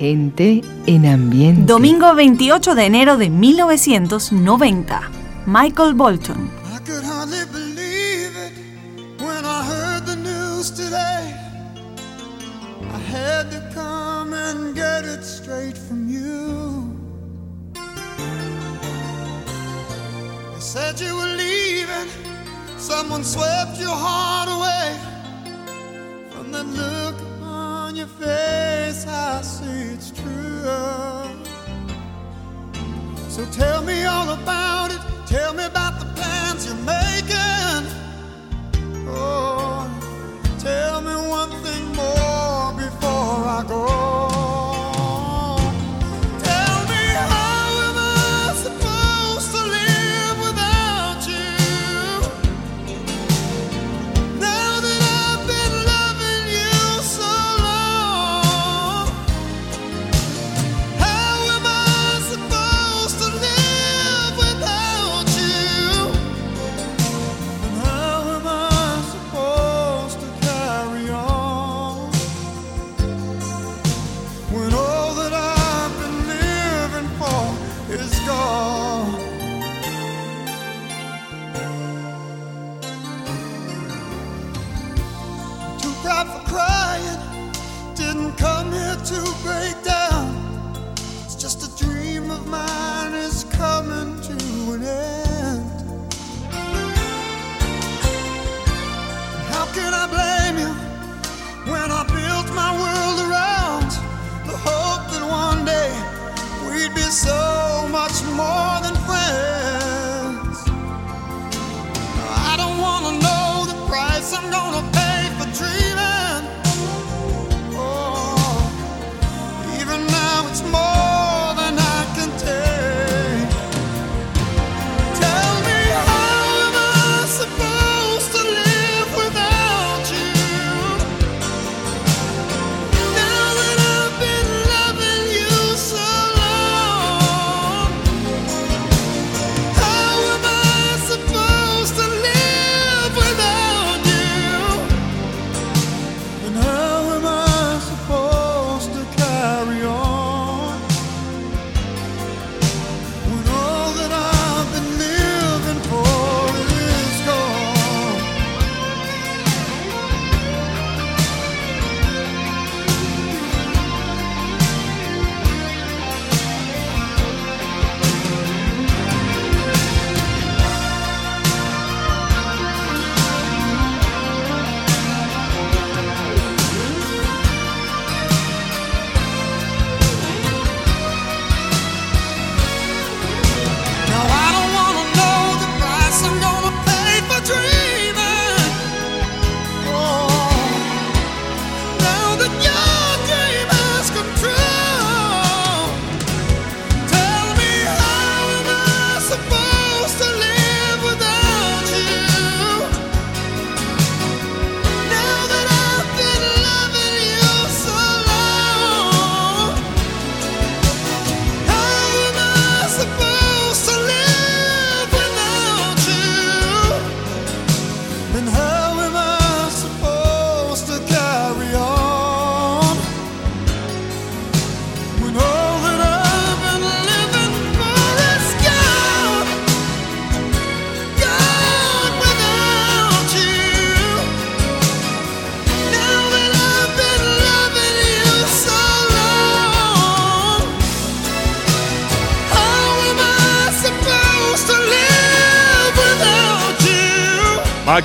Gente en ambiente. Domingo 28 de enero de 1990. Michael Bolton. I could hardly believe it when I heard the news today. I had to come and get it straight from you. They said you were leaving, someone swept your heart away. From the look face, I see it's true. So tell me all about it. Tell me about the plans you're making. Oh, tell me one thing more before I go.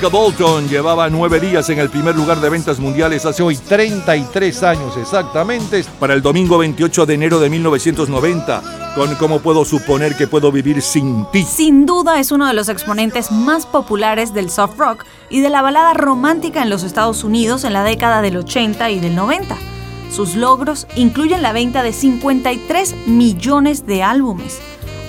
Bolton llevaba nueve días en el primer lugar de ventas mundiales hace hoy 33 años exactamente, para el domingo 28 de enero de 1990, con ¿Cómo puedo suponer que puedo vivir sin ti? Sin duda es uno de los exponentes más populares del soft rock y de la balada romántica en los Estados Unidos en la década del 80 y del 90. Sus logros incluyen la venta de 53 millones de álbumes,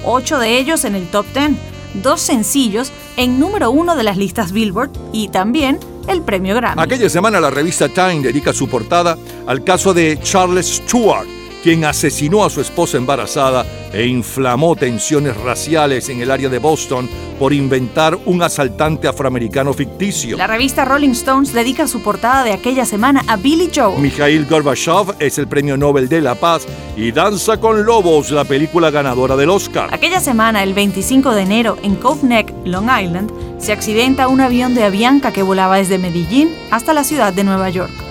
8 de ellos en el top 10, dos sencillos en número uno de las listas Billboard y también el premio Grammy. Aquella semana la revista Time dedica su portada al caso de Charles Stewart, quien asesinó a su esposa embarazada e inflamó tensiones raciales en el área de Boston por inventar un asaltante afroamericano ficticio. La revista Rolling Stones dedica su portada de aquella semana a Billy Joe. Mikhail Gorbachev es el premio Nobel de la Paz y Danza con Lobos, la película ganadora del Oscar. Aquella semana, el 25 de enero, en Cove Neck, Long Island, se accidenta un avión de Avianca que volaba desde Medellín hasta la ciudad de Nueva York.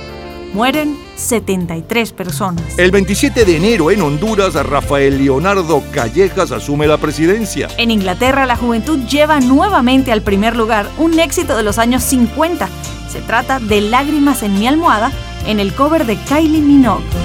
Mueren 73 personas. El 27 de enero en Honduras, Rafael Leonardo Callejas asume la presidencia. En Inglaterra, la juventud lleva nuevamente al primer lugar un éxito de los años 50. Se trata de Lágrimas en mi almohada en el cover de Kylie Minogue.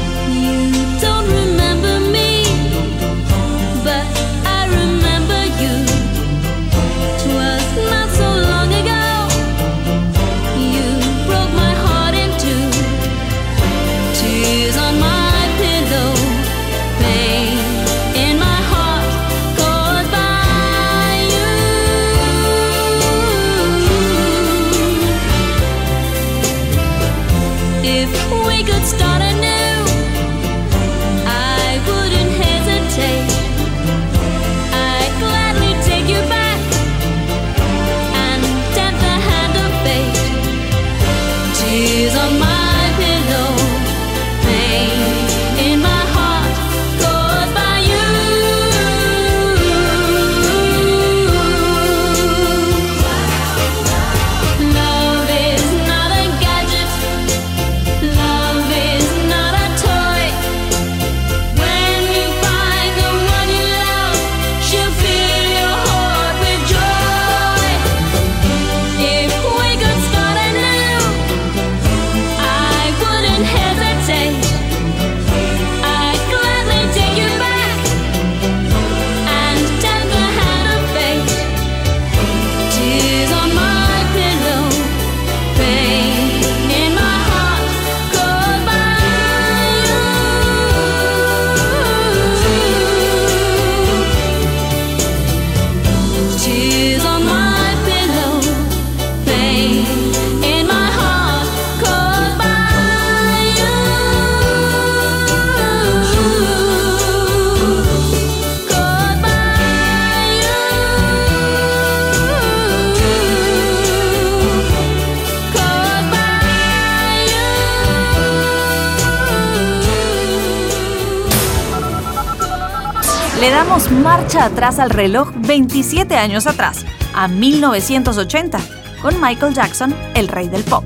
Marcha atrás al reloj 27 años atrás, a 1980, con Michael Jackson, el rey del pop.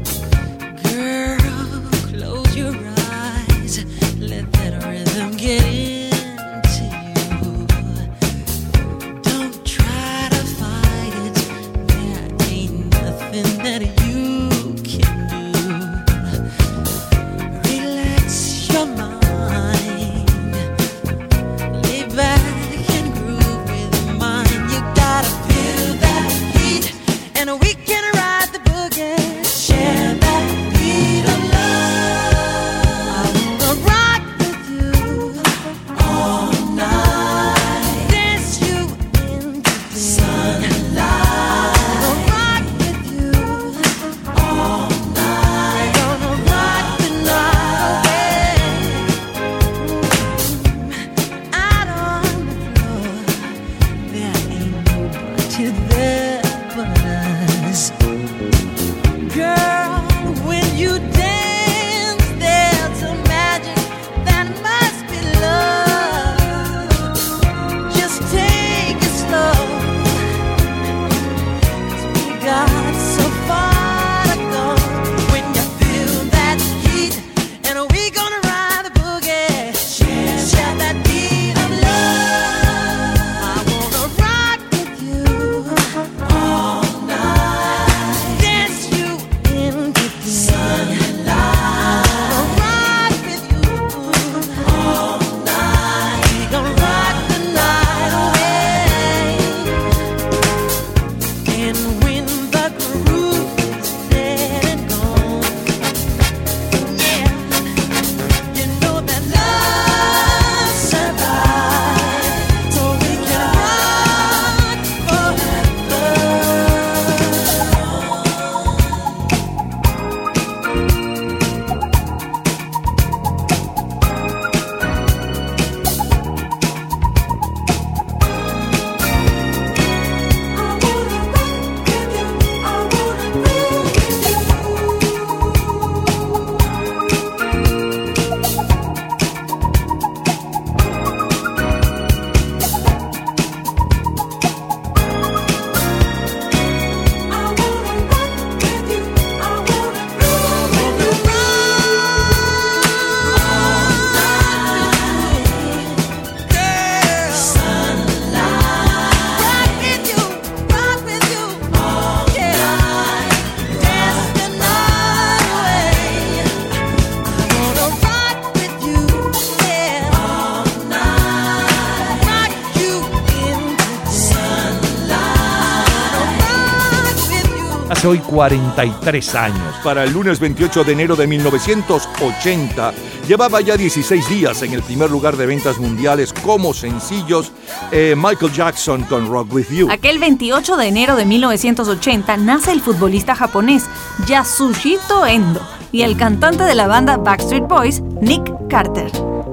Hace hoy 43 años. Para el lunes 28 de enero de 1980, llevaba ya 16 días en el primer lugar de ventas mundiales como sencillos eh, Michael Jackson con Rock With You. Aquel 28 de enero de 1980 nace el futbolista japonés Yasuhito Endo y el cantante de la banda Backstreet Boys, Nick Carter.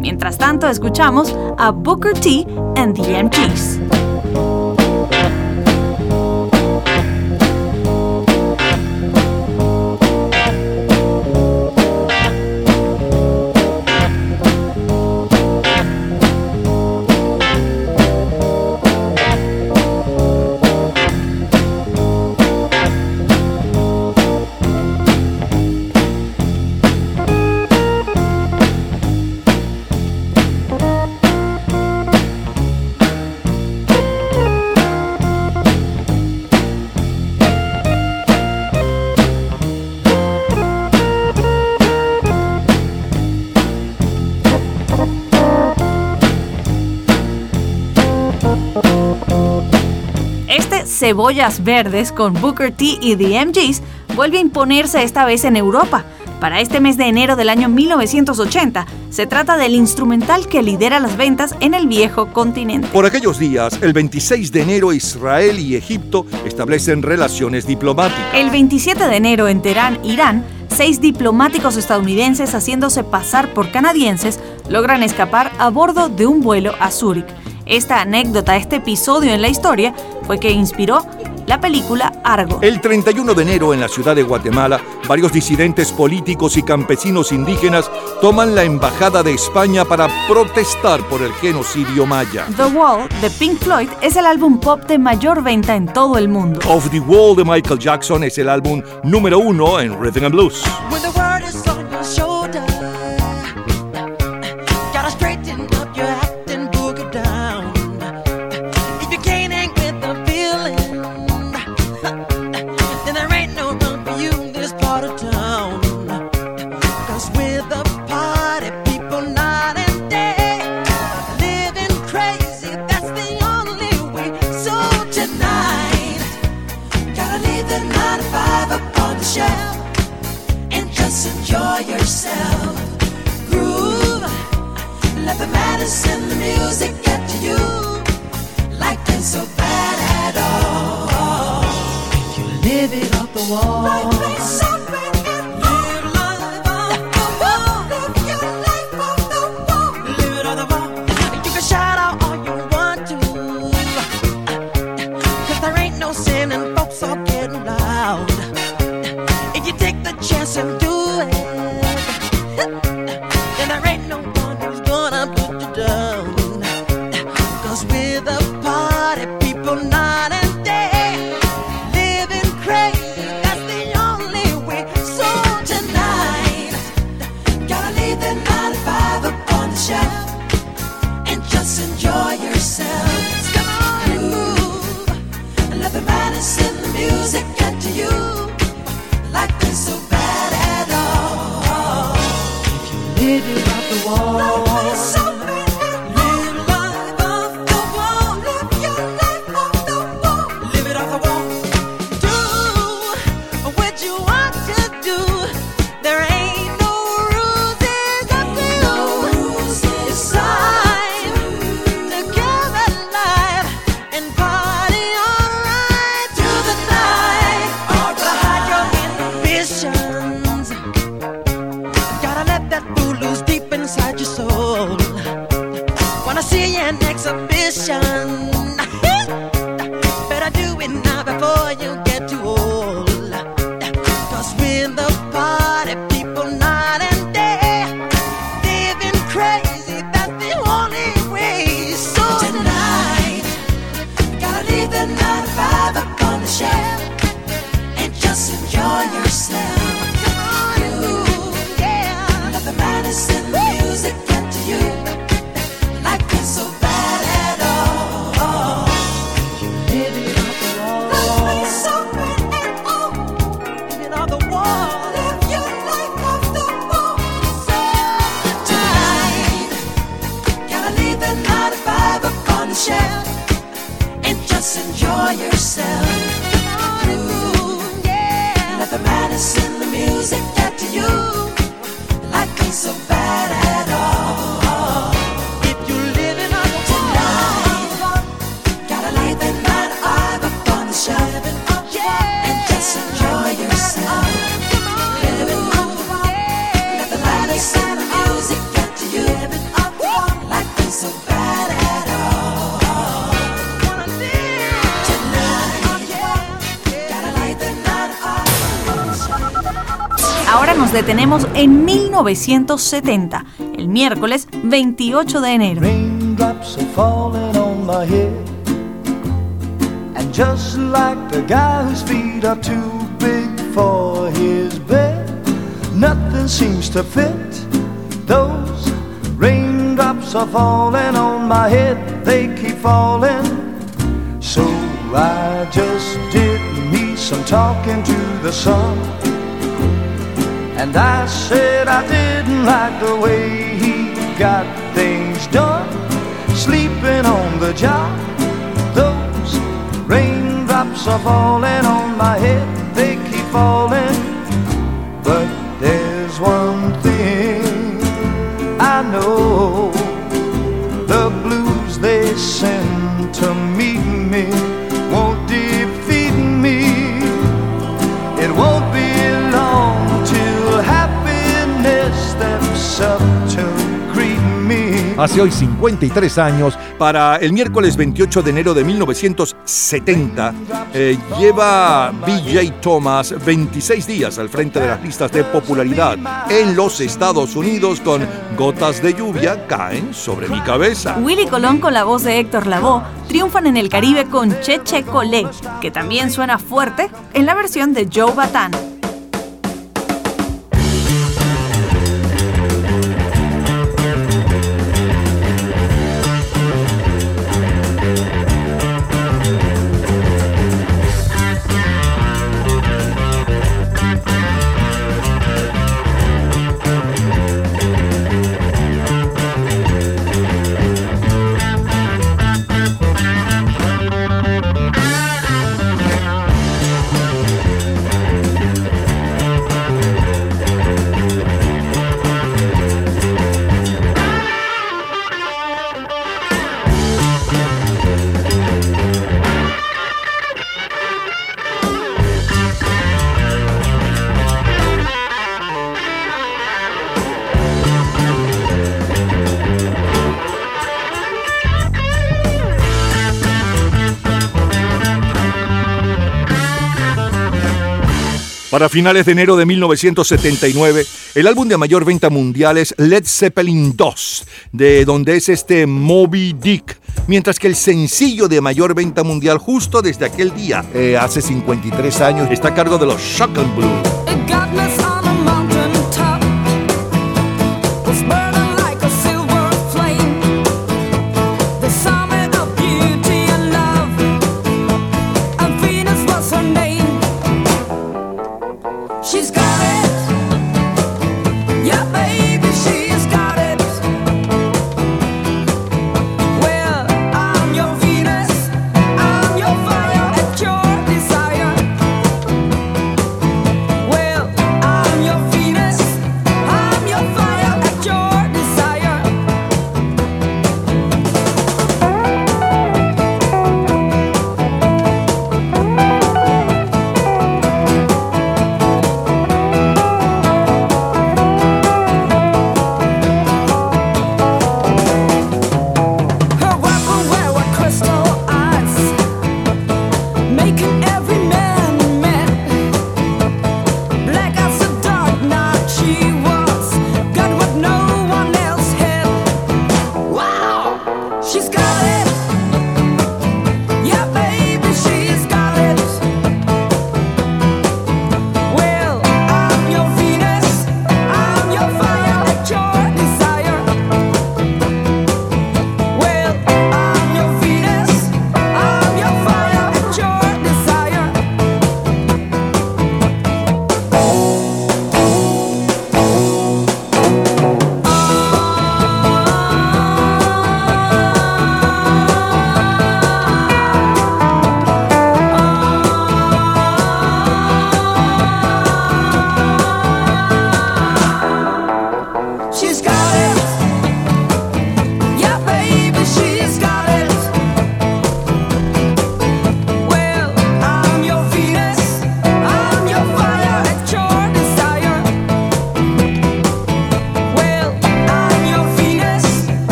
Mientras tanto, escuchamos a Booker T and the MGs. Cebollas Verdes con Booker T y The MGs vuelve a imponerse esta vez en Europa. Para este mes de enero del año 1980, se trata del instrumental que lidera las ventas en el viejo continente. Por aquellos días, el 26 de enero, Israel y Egipto establecen relaciones diplomáticas. El 27 de enero en Teherán, Irán, seis diplomáticos estadounidenses haciéndose pasar por canadienses logran escapar a bordo de un vuelo a Zúrich. Esta anécdota, este episodio en la historia, fue que inspiró la película Argo. El 31 de enero en la ciudad de Guatemala, varios disidentes políticos y campesinos indígenas toman la embajada de España para protestar por el genocidio maya. The Wall de Pink Floyd es el álbum pop de mayor venta en todo el mundo. Of the Wall de Michael Jackson es el álbum número uno en Rhythm and Blues. and there ain't no detenemos en 1970, el miércoles 28 de enero. Just like the guy whose feet are too big for his bed, nothing seems to fit. Those raindrops are falling on my head, they keep falling. So I just did me some talking to the sun. And I said I didn't like the way he got things done. Sleeping on the job, those raindrops are falling on my head, they keep falling. But there's one thing I know Hace hoy 53 años, para el miércoles 28 de enero de 1970, eh, lleva BJ Thomas 26 días al frente de las listas de popularidad en los Estados Unidos con Gotas de lluvia caen sobre mi cabeza. Willy Colón con la voz de Héctor Lavoe triunfan en el Caribe con Cheche Colé, que también suena fuerte en la versión de Joe Batán. Para finales de enero de 1979, el álbum de mayor venta mundial es Led Zeppelin 2, de donde es este Moby Dick, mientras que el sencillo de mayor venta mundial justo desde aquel día, eh, hace 53 años, está a cargo de los Shock and Blue.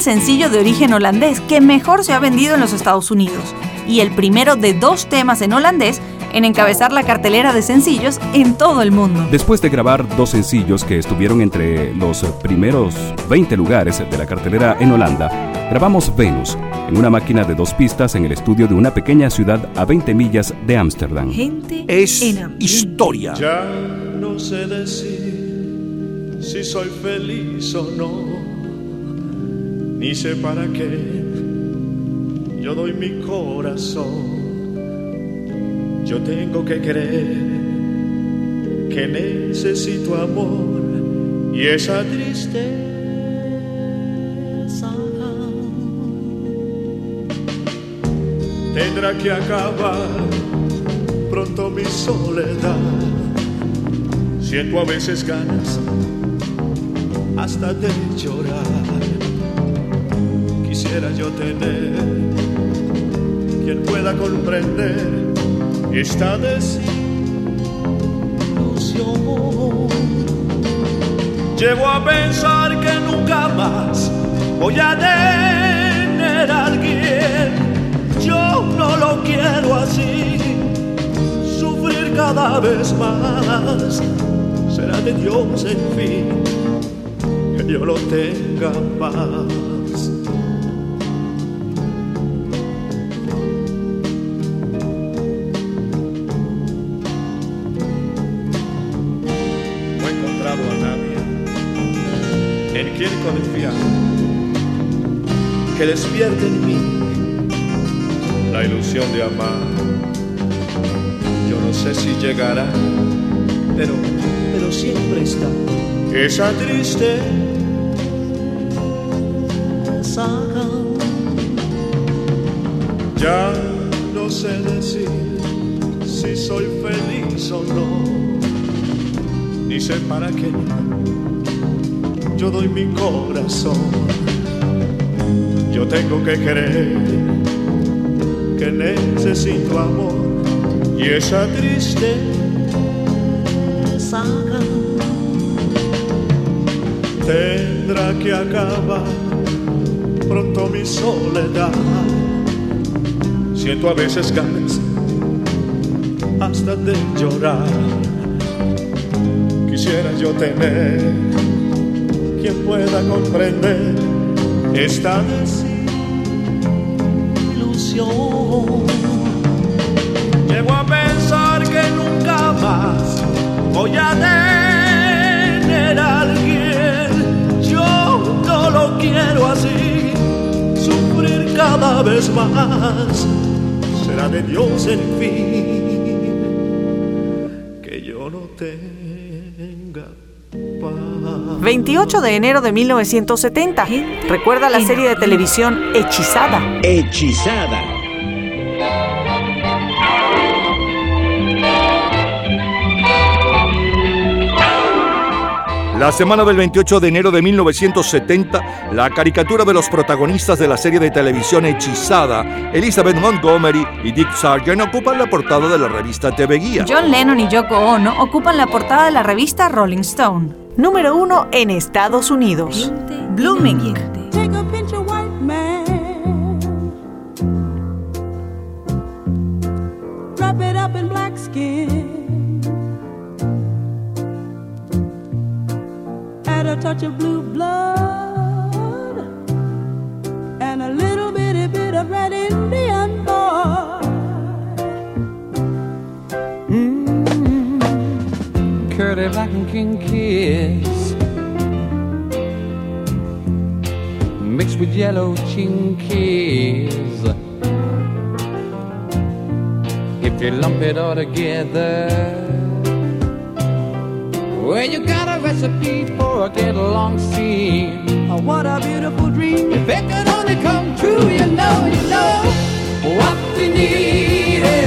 El sencillo de origen holandés que mejor se ha vendido en los Estados Unidos y el primero de dos temas en holandés en encabezar la cartelera de sencillos en todo el mundo. Después de grabar dos sencillos que estuvieron entre los primeros 20 lugares de la cartelera en Holanda, grabamos Venus en una máquina de dos pistas en el estudio de una pequeña ciudad a 20 millas de Ámsterdam. Es historia. Ya no sé decir si soy feliz o no, ni sé para qué yo doy mi corazón. Yo tengo que creer que necesito amor y esa tristeza tendrá que acabar pronto mi soledad. Siento a veces ganas hasta de llorar. Quisiera yo tener quien pueda comprender esta desilusión. Llego a pensar que nunca más voy a tener a alguien. Yo no lo quiero así, sufrir cada vez más. Será de Dios en fin que yo lo tenga paz. que despierte en mí la ilusión de amar. Yo no sé si llegará, pero, pero siempre está esa triste Ya no sé decir si soy feliz o no, ni sé para qué yo doy mi corazón yo tengo que creer que necesito amor y esa triste saga tendrá que acabar pronto mi soledad. Siento a veces ganas hasta de llorar. Quisiera yo tener quien pueda comprender esta Llego a pensar que nunca más voy a tener a alguien. Yo no lo quiero así, sufrir cada vez más. Será de Dios en fin que yo no tenga 28 de enero de 1970. Recuerda la serie de televisión Hechizada. Hechizada. La semana del 28 de enero de 1970, la caricatura de los protagonistas de la serie de televisión Hechizada, Elizabeth Montgomery y Dick Sargent ocupan la portada de la revista TV Guía. John Lennon y Yoko Ono ocupan la portada de la revista Rolling Stone número uno en Estados Unidos. Blooming. Touch of blue blood. And a little bitty bit of red Indian curly black and king kiss mixed with yellow chinkies. If you lump it all together, well, you got a recipe for a get along scene. Oh, what a beautiful dream! If it could only come true, you know, you know, what we need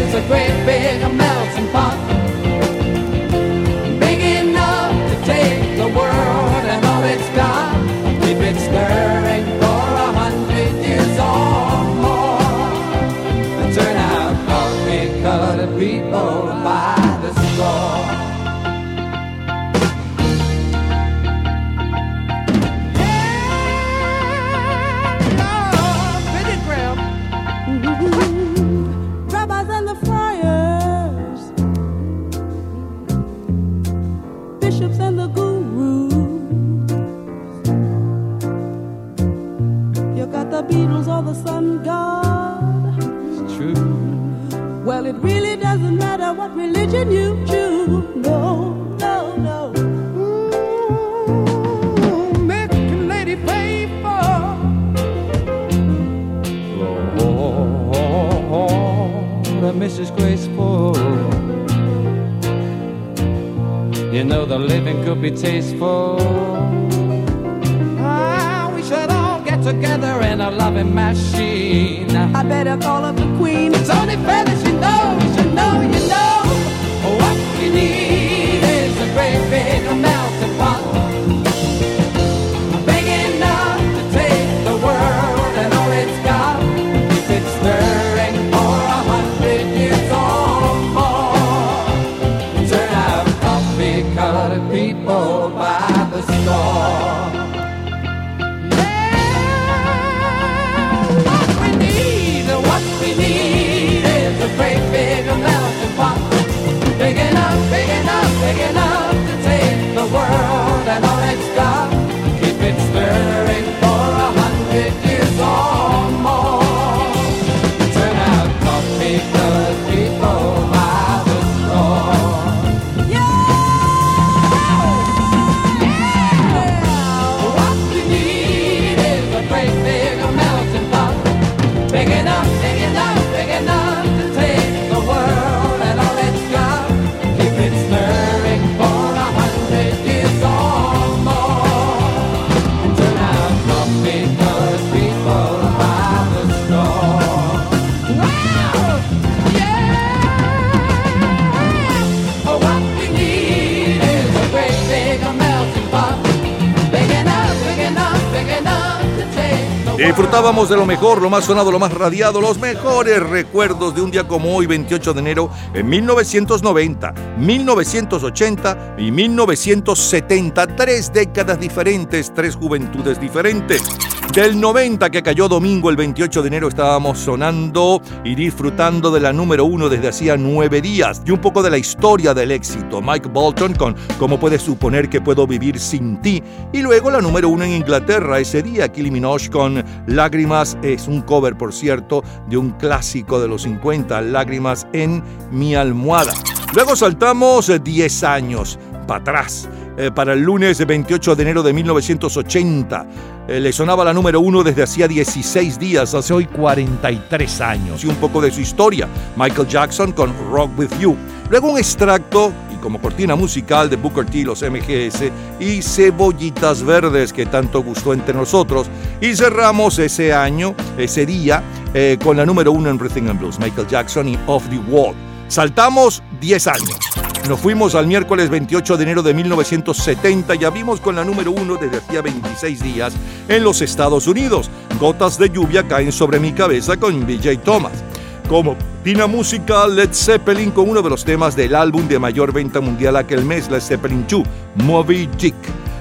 De lo mejor, lo más sonado, lo más radiado, los mejores recuerdos de un día como hoy, 28 de enero, en 1990, 1980 y 1970. Tres décadas diferentes, tres juventudes diferentes. Del 90 que cayó domingo el 28 de enero estábamos sonando y disfrutando de la número uno desde hacía nueve días y un poco de la historia del éxito. Mike Bolton con ¿Cómo puedes suponer que puedo vivir sin ti? Y luego la número uno en Inglaterra ese día, Kylie Minogue con Lágrimas, es un cover por cierto de un clásico de los 50, Lágrimas en mi almohada. Luego saltamos eh, 10 años para atrás. Eh, para el lunes 28 de enero de 1980. Eh, le sonaba la número uno desde hacía 16 días, hace hoy 43 años. Y un poco de su historia. Michael Jackson con Rock With You. Luego un extracto y como cortina musical de Booker T, los MGS y Cebollitas Verdes que tanto gustó entre nosotros. Y cerramos ese año, ese día, eh, con la número uno en Rhythm and Blues, Michael Jackson y Off the Wall. Saltamos 10 años. Nos fuimos al miércoles 28 de enero de 1970 y abrimos con la número uno desde hacía 26 días en los Estados Unidos. Gotas de lluvia caen sobre mi cabeza con BJ Thomas. Como pina musical Led Zeppelin con uno de los temas del álbum de mayor venta mundial aquel mes, Led Zeppelin 2, Moby Dick.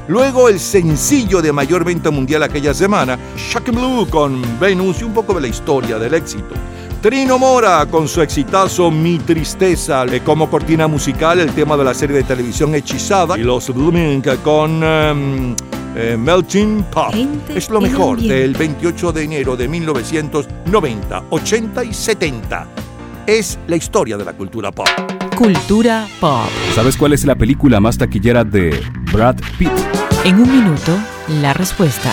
Luego el sencillo de mayor venta mundial aquella semana, Shocking Blue con Venus y un poco de la historia del éxito. Trino Mora con su exitazo Mi Tristeza, como cortina musical el tema de la serie de televisión Hechizada y los Blooming con em, eh, Melting Pot. Gente Es lo mejor del 28 de enero de 1990, 80 y 70. Es la historia de la cultura pop. Cultura pop. ¿Sabes cuál es la película más taquillera de Brad Pitt? En un minuto, la respuesta.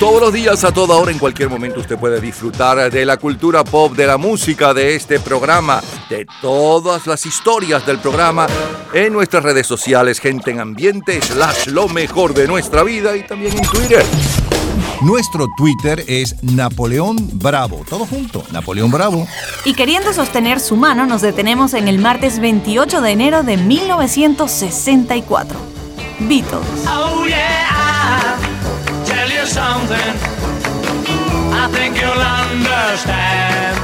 Todos los días, a toda hora, en cualquier momento, usted puede disfrutar de la cultura pop, de la música, de este programa, de todas las historias del programa en nuestras redes sociales, gente en ambiente, slash lo mejor de nuestra vida y también en Twitter. Nuestro Twitter es Napoleón Bravo. Todo junto, Napoleón Bravo. Y queriendo sostener su mano, nos detenemos en el martes 28 de enero de 1964. Beatles. Oh yeah, tell you something. I think you'll understand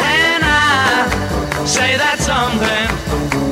when I say that something.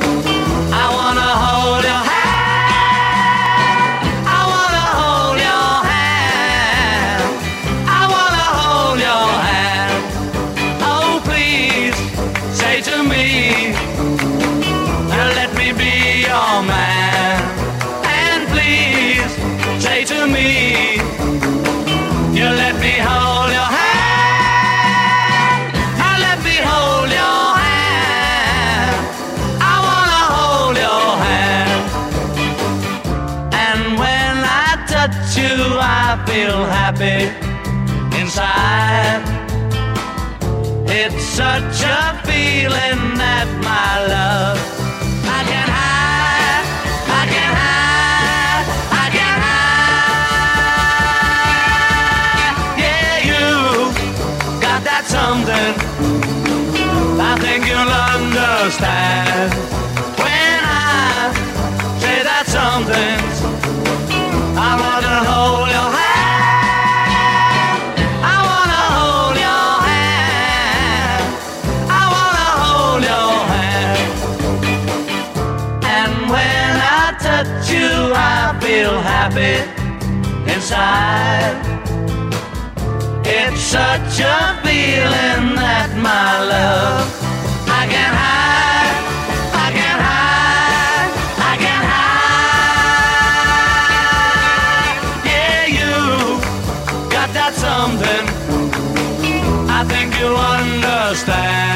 Such a feeling that my love I can hide, I can hide, I can hide. Yeah, you got that something. I think you'll understand when I say that something. Happy inside. It's such a feeling that my love I can hide, I can hide, I can hide. Yeah, you got that something. I think you'll understand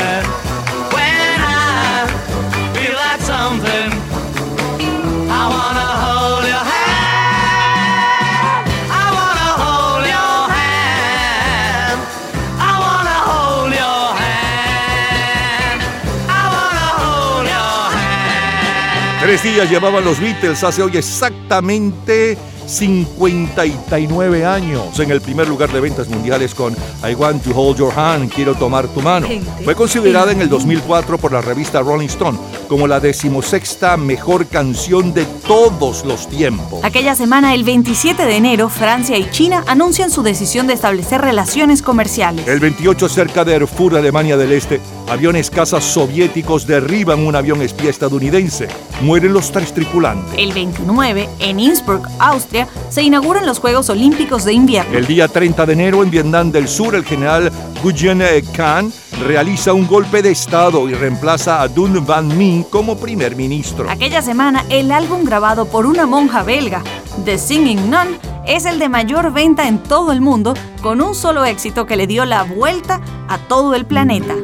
Tres días llevaban los Beatles hace hoy exactamente 59 años en el primer lugar de ventas mundiales con I Want to Hold Your Hand, Quiero tomar tu mano. Fue considerada en el 2004 por la revista Rolling Stone como la decimosexta mejor canción de todos los tiempos. Aquella semana, el 27 de enero, Francia y China anuncian su decisión de establecer relaciones comerciales. El 28 cerca de Erfurt, Alemania del Este, aviones cazas soviéticos derriban un avión espía estadounidense. Mueren los tres tripulantes. El 29, en Innsbruck, Austria, se inauguran los Juegos Olímpicos de Invierno. El día 30 de enero en Vietnam del Sur, el general Nguyen Khan realiza un golpe de Estado y reemplaza a Dun Van Minh como primer ministro. Aquella semana, el álbum grabado por una monja belga, The Singing Nun, es el de mayor venta en todo el mundo, con un solo éxito que le dio la vuelta a todo el planeta.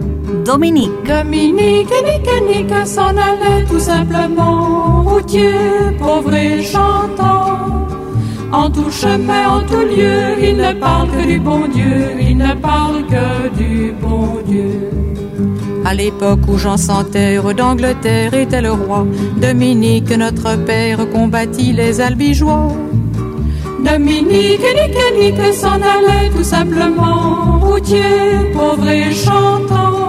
Dominique. Dominique, nique, nique, s'en allait tout simplement, routier, pauvre et chantant. En tout chemin, en tout lieu, il ne parle que du bon Dieu, il ne parle que du bon Dieu. À l'époque où Jean sans terre d'Angleterre était le roi, Dominique, notre père, combattit les albigeois. Dominique, nique, nique, s'en allait tout simplement, routier, pauvre et chantant.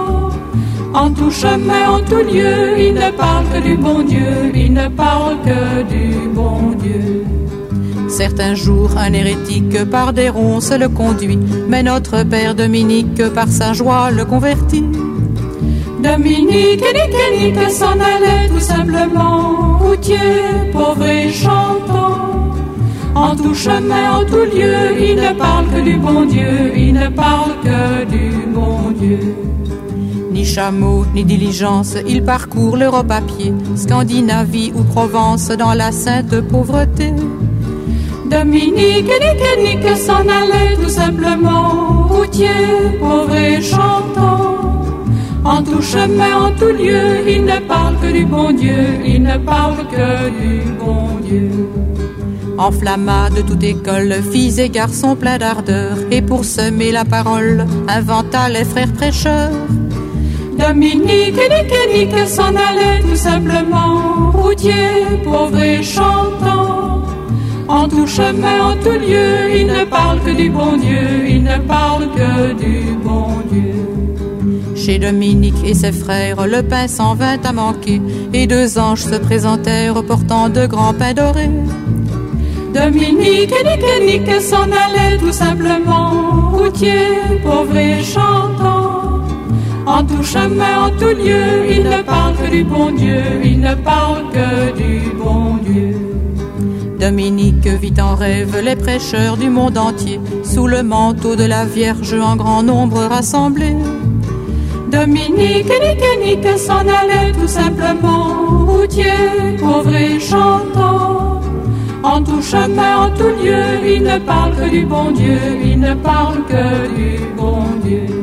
En tout chemin, en tout lieu, il ne parle que du bon Dieu, il ne parle que du bon Dieu. Certains jours, un hérétique par des ronces le conduit, mais notre père Dominique par sa joie le convertit. Dominique, nique, nique, s'en allait tout simplement, routier, pauvre et chantant. En tout chemin, en tout lieu, il ne parle que du bon Dieu, il ne parle que du bon Dieu. Ni chameau, ni diligence, il parcourt l'Europe à pied, Scandinavie ou Provence dans la sainte pauvreté. Dominique, nique, nique, s'en allait tout simplement, routier, pauvre et chantant. En tout chemin, en tout lieu, il ne parle que du bon Dieu, il ne parle que du bon Dieu. Enflamma de toute école, filles et garçons pleins d'ardeur, et pour semer la parole, inventa les frères prêcheurs. Dominique, nique, nique, s'en allait tout simplement, routier, pauvre et chantant. En tout chemin, en tout lieu, il ne parle que du bon Dieu, il ne parle que du bon Dieu. Chez Dominique et ses frères, le pain s'en vint à manquer, et deux anges se présentèrent portant de grands pains dorés. Dominique, nique, nique, s'en allait tout simplement, routier, pauvre et chantant. En tout chemin, en tout lieu, il ne parle que du bon Dieu, il ne parle que du bon Dieu. Dominique vit en rêve les prêcheurs du monde entier, sous le manteau de la Vierge en grand nombre rassemblés. Dominique, nique, nique, s'en allait tout simplement, routier, pauvre et chantant. En tout chemin, en tout lieu, il ne parle que du bon Dieu, il ne parle que du bon Dieu.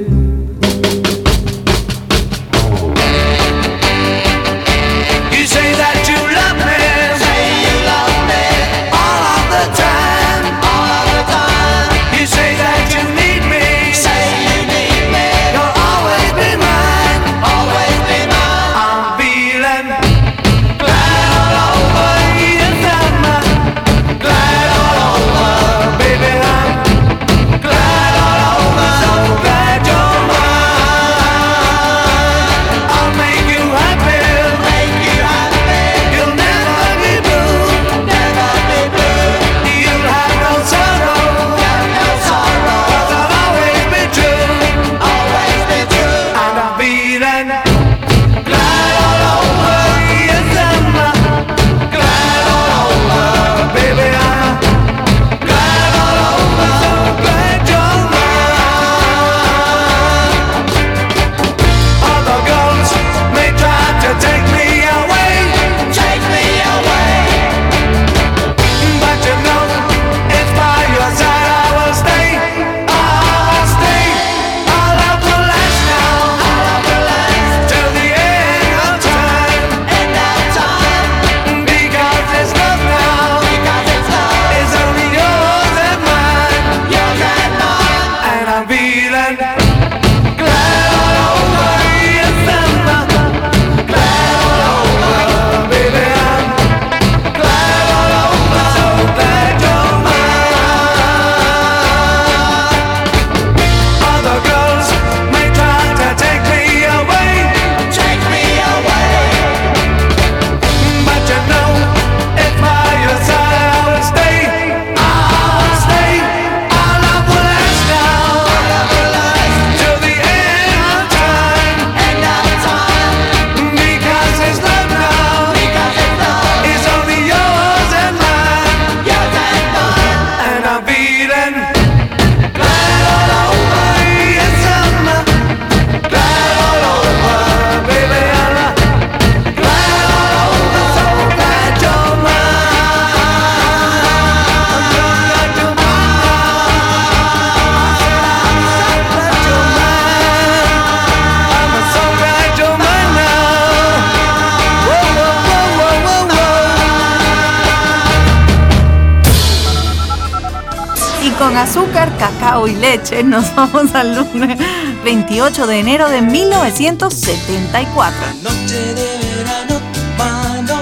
Y leche nos vamos al lunes 28 de enero de 1974. Noche de verano, mano.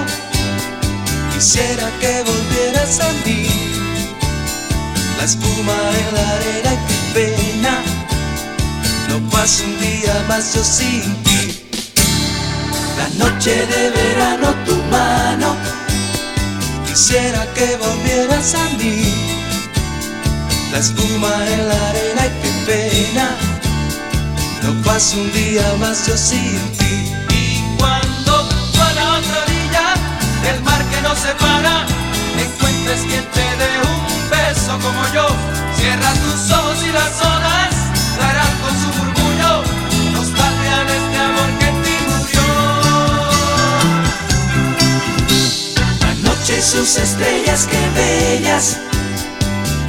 Quisiera que volvieras a mí. La espuma en la arena, qué pena. No paso un día más yo sin ti. La noche de verano, tu mano. Quisiera que volvieras a mí. La espuma en la arena, qué pena. No paso un día más yo sin ti. Y cuando tú a la otra orilla del mar que nos separa, encuentres quien te dé un beso como yo, cierra tus ojos y las olas darán con su murmullo nostalgia de este amor que en ti murió. La noche y sus estrellas, qué bellas.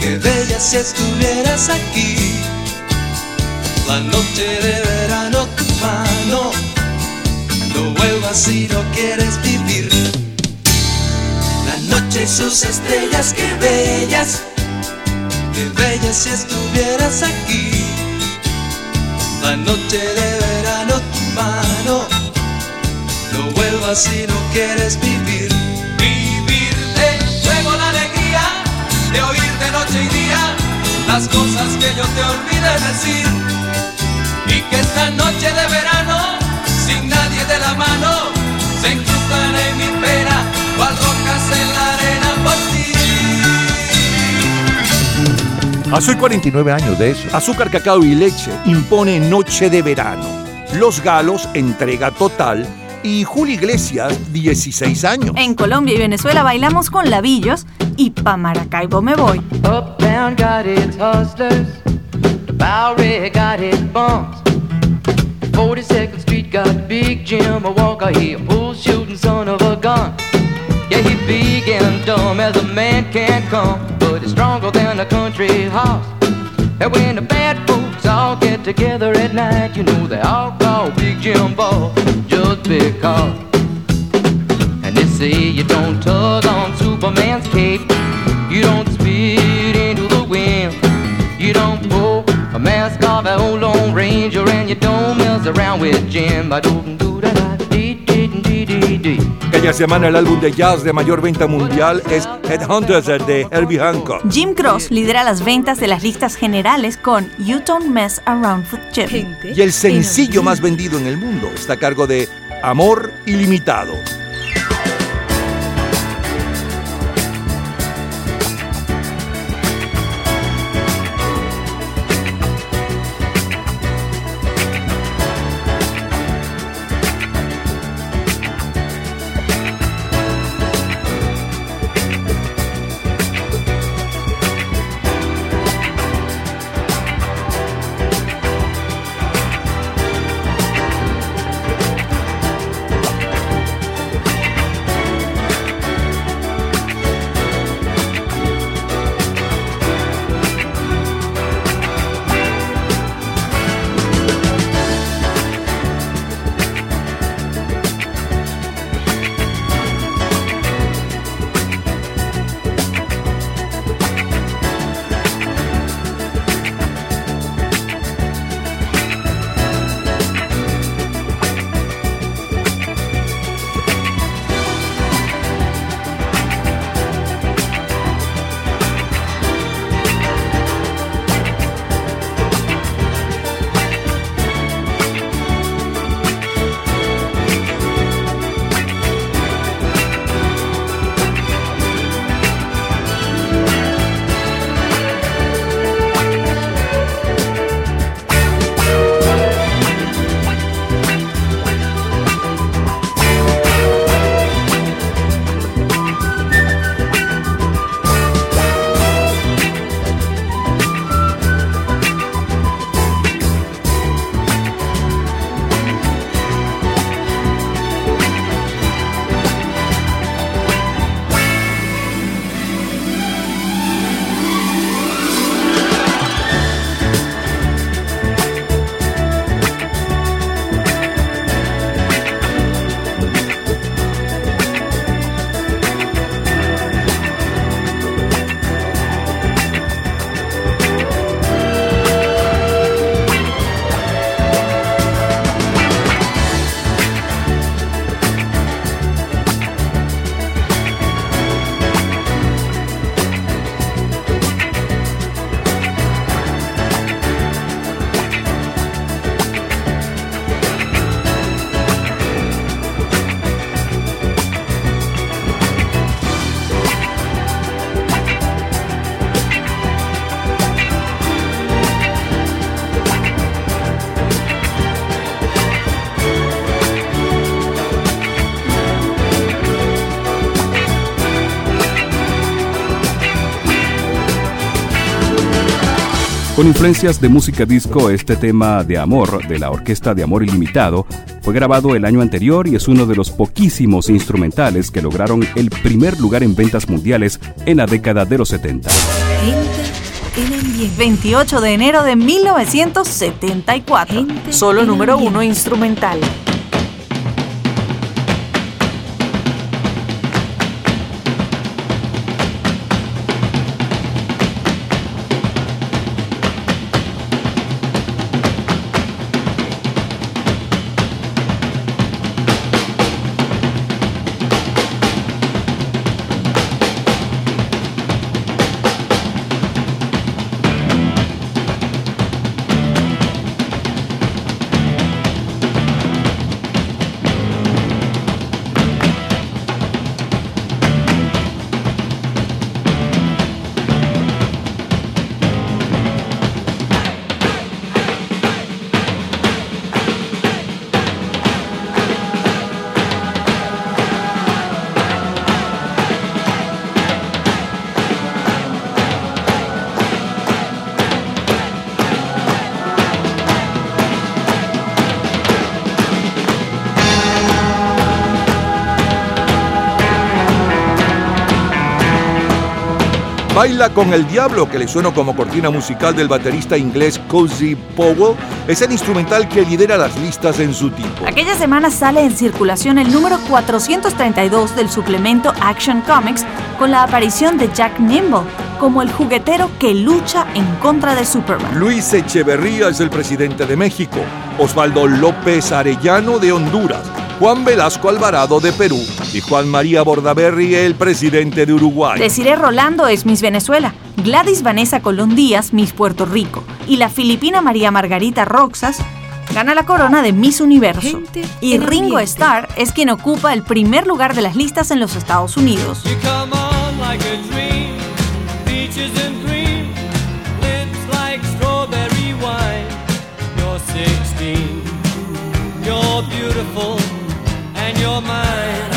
Qué bellas si estuvieras aquí. La noche de verano, tu mano. No vuelvas si no quieres vivir. La noche y sus estrellas, qué bellas. Qué bellas si estuvieras aquí. La noche de verano, tu mano. No vuelvas si no quieres vivir. Las cosas que yo te olvidé decir. Y que esta noche de verano, sin nadie de la mano, se incrustan en mi pena, cual rocas en la arena por ti. Soy 49 años de eso. Azúcar, cacao y leche impone Noche de Verano. Los Galos, entrega total. Y Julio Iglesias, 16 años. En Colombia y Venezuela bailamos con labillos y pa' Maracaibo me voy. Uptown got its hustlers, the Bowery got its bums. 42nd Street got Big Jim, a walker, he a bull shooting son of a gun. Yeah, he big and dumb as a man can come, but he's stronger than a country horse. And when the bad folks all get together at night, you know they all call Big Jim Ball just because. Say you don't tug on Superman's cape, you don't spit into the wind, you don't pull a mask off an old Lone Ranger, and you don't mess around with Jim. I don't do that. Aquella semana el álbum de jazz de mayor venta mundial es Headhunters de Herbie Hancock. Jim Cross lidera las ventas de las listas generales con You Don't Mess Around with Jim. Y el sencillo más vendido en el mundo está a cargo de Amor Ilimitado. Influencias de música disco, este tema de amor de la Orquesta de Amor Ilimitado fue grabado el año anterior y es uno de los poquísimos instrumentales que lograron el primer lugar en ventas mundiales en la década de los 70. 28 de enero de 1974. Solo número uno instrumental. Baila con el Diablo, que le suena como cortina musical del baterista inglés Cozy Powell, es el instrumental que lidera las listas en su tipo. Aquella semana sale en circulación el número 432 del suplemento Action Comics con la aparición de Jack Nimble como el juguetero que lucha en contra de Superman. Luis Echeverría es el presidente de México, Osvaldo López Arellano de Honduras, Juan Velasco Alvarado de Perú y Juan María Bordaberry el presidente de Uruguay. Desiree Rolando es Miss Venezuela, Gladys Vanessa Colón Díaz Miss Puerto Rico y la filipina María Margarita Roxas gana la corona de Miss Universo. Y Ringo ambiente. Starr es quien ocupa el primer lugar de las listas en los Estados Unidos. You come on like a dream, peaches and cream, lips like strawberry wine. You're 16, you're beautiful, and you're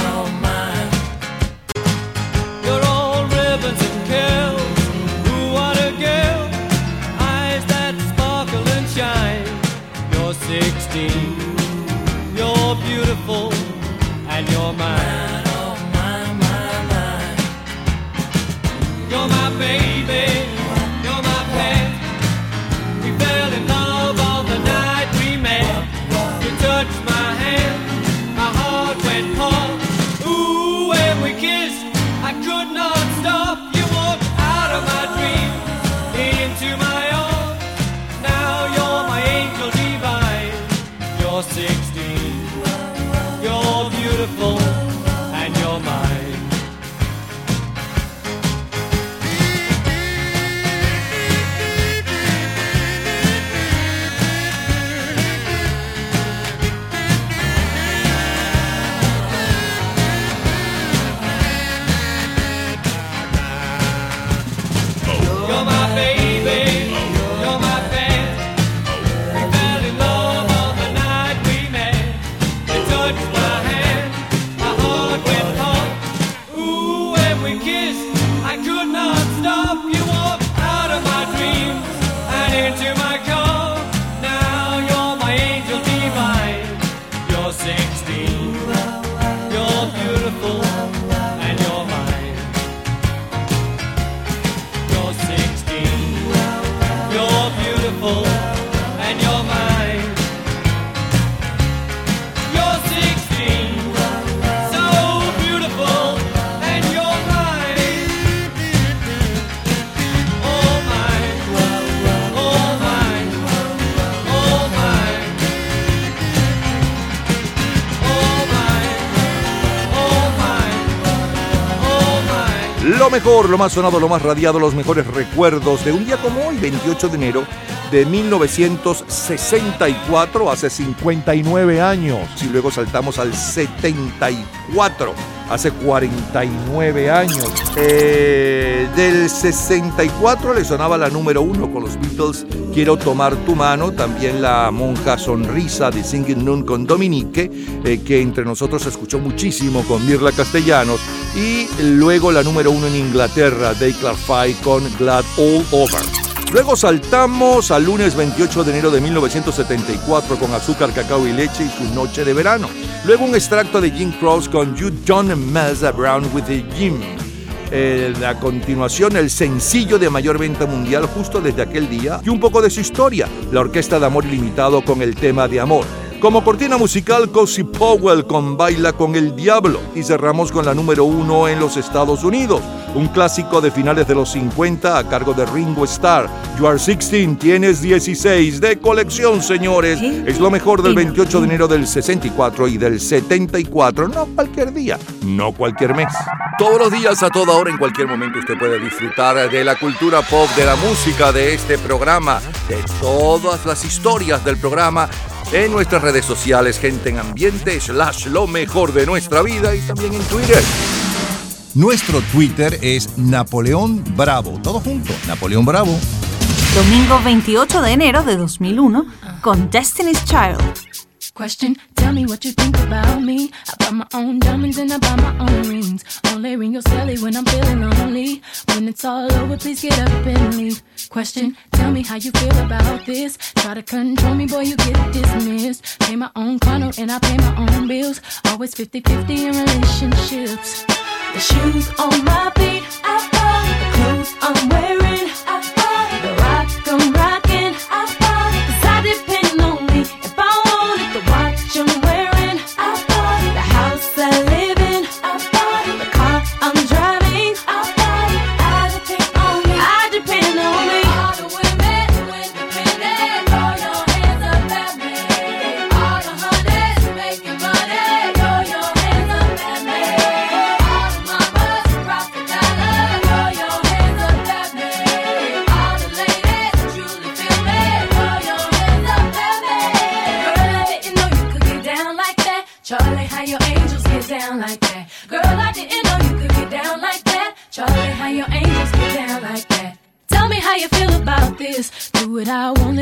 mejor, lo más sonado, lo más radiado, los mejores recuerdos de un día como hoy, 28 de enero de 1964, hace 59 años. Y luego saltamos al 74, hace 49 años. Eh, del 64 le sonaba la número uno con los Beatles, Quiero tomar tu mano, también la monja sonrisa de Singing Noon con Dominique, eh, que entre nosotros se escuchó muchísimo con Mirla Castellanos, y luego la número uno en Inglaterra, Dave Clark con Glad All Over. Luego saltamos al lunes 28 de enero de 1974 con Azúcar, Cacao y Leche y su Noche de Verano. Luego un extracto de Jim Cross con You Don't Mess Around with the Jim. Eh, a continuación, el sencillo de mayor venta mundial justo desde aquel día y un poco de su historia, la Orquesta de Amor Ilimitado con el tema de amor. Como cortina musical, Cozy Powell con Baila con el Diablo. Y cerramos con la número uno en los Estados Unidos. Un clásico de finales de los 50 a cargo de Ringo Starr. You are 16, tienes 16. De colección, señores. Es lo mejor del 28 de enero del 64 y del 74. No cualquier día, no cualquier mes. Todos los días, a toda hora, en cualquier momento, usted puede disfrutar de la cultura pop, de la música, de este programa, de todas las historias del programa en nuestras redes sociales, gente en ambiente, slash lo mejor de nuestra vida y también en Twitter. Nuestro Twitter es Napoleón Bravo. Todo junto, Napoleón Bravo. Domingo 28 de enero de 2001 con Destiny's Child. Question, tell me what you think about me. I buy my own diamonds and I buy my own rings. Only ring your celly when I'm feeling lonely. When it's all over, please get up and leave. Question, tell me how you feel about this. Try to control me, boy, you get dismissed. Pay my own condo and I pay my own bills. Always 50-50 in relationships. The shoes on my feet, I bought the clothes I'm wearing, the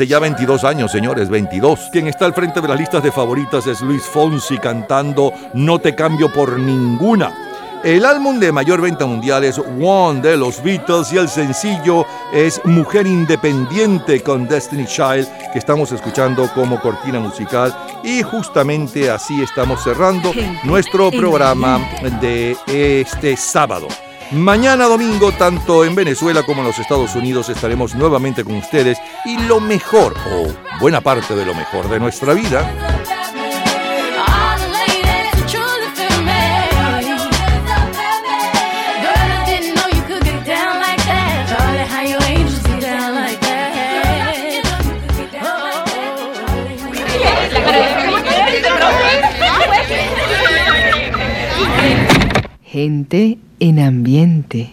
Hace ya 22 años, señores, 22. Quien está al frente de las listas de favoritas es Luis Fonsi cantando No te cambio por ninguna. El álbum de mayor venta mundial es One de los Beatles y el sencillo es Mujer Independiente con Destiny Child que estamos escuchando como cortina musical y justamente así estamos cerrando nuestro programa de este sábado. Mañana domingo, tanto en Venezuela como en los Estados Unidos, estaremos nuevamente con ustedes y lo mejor, o buena parte de lo mejor de nuestra vida, Gente en ambiente.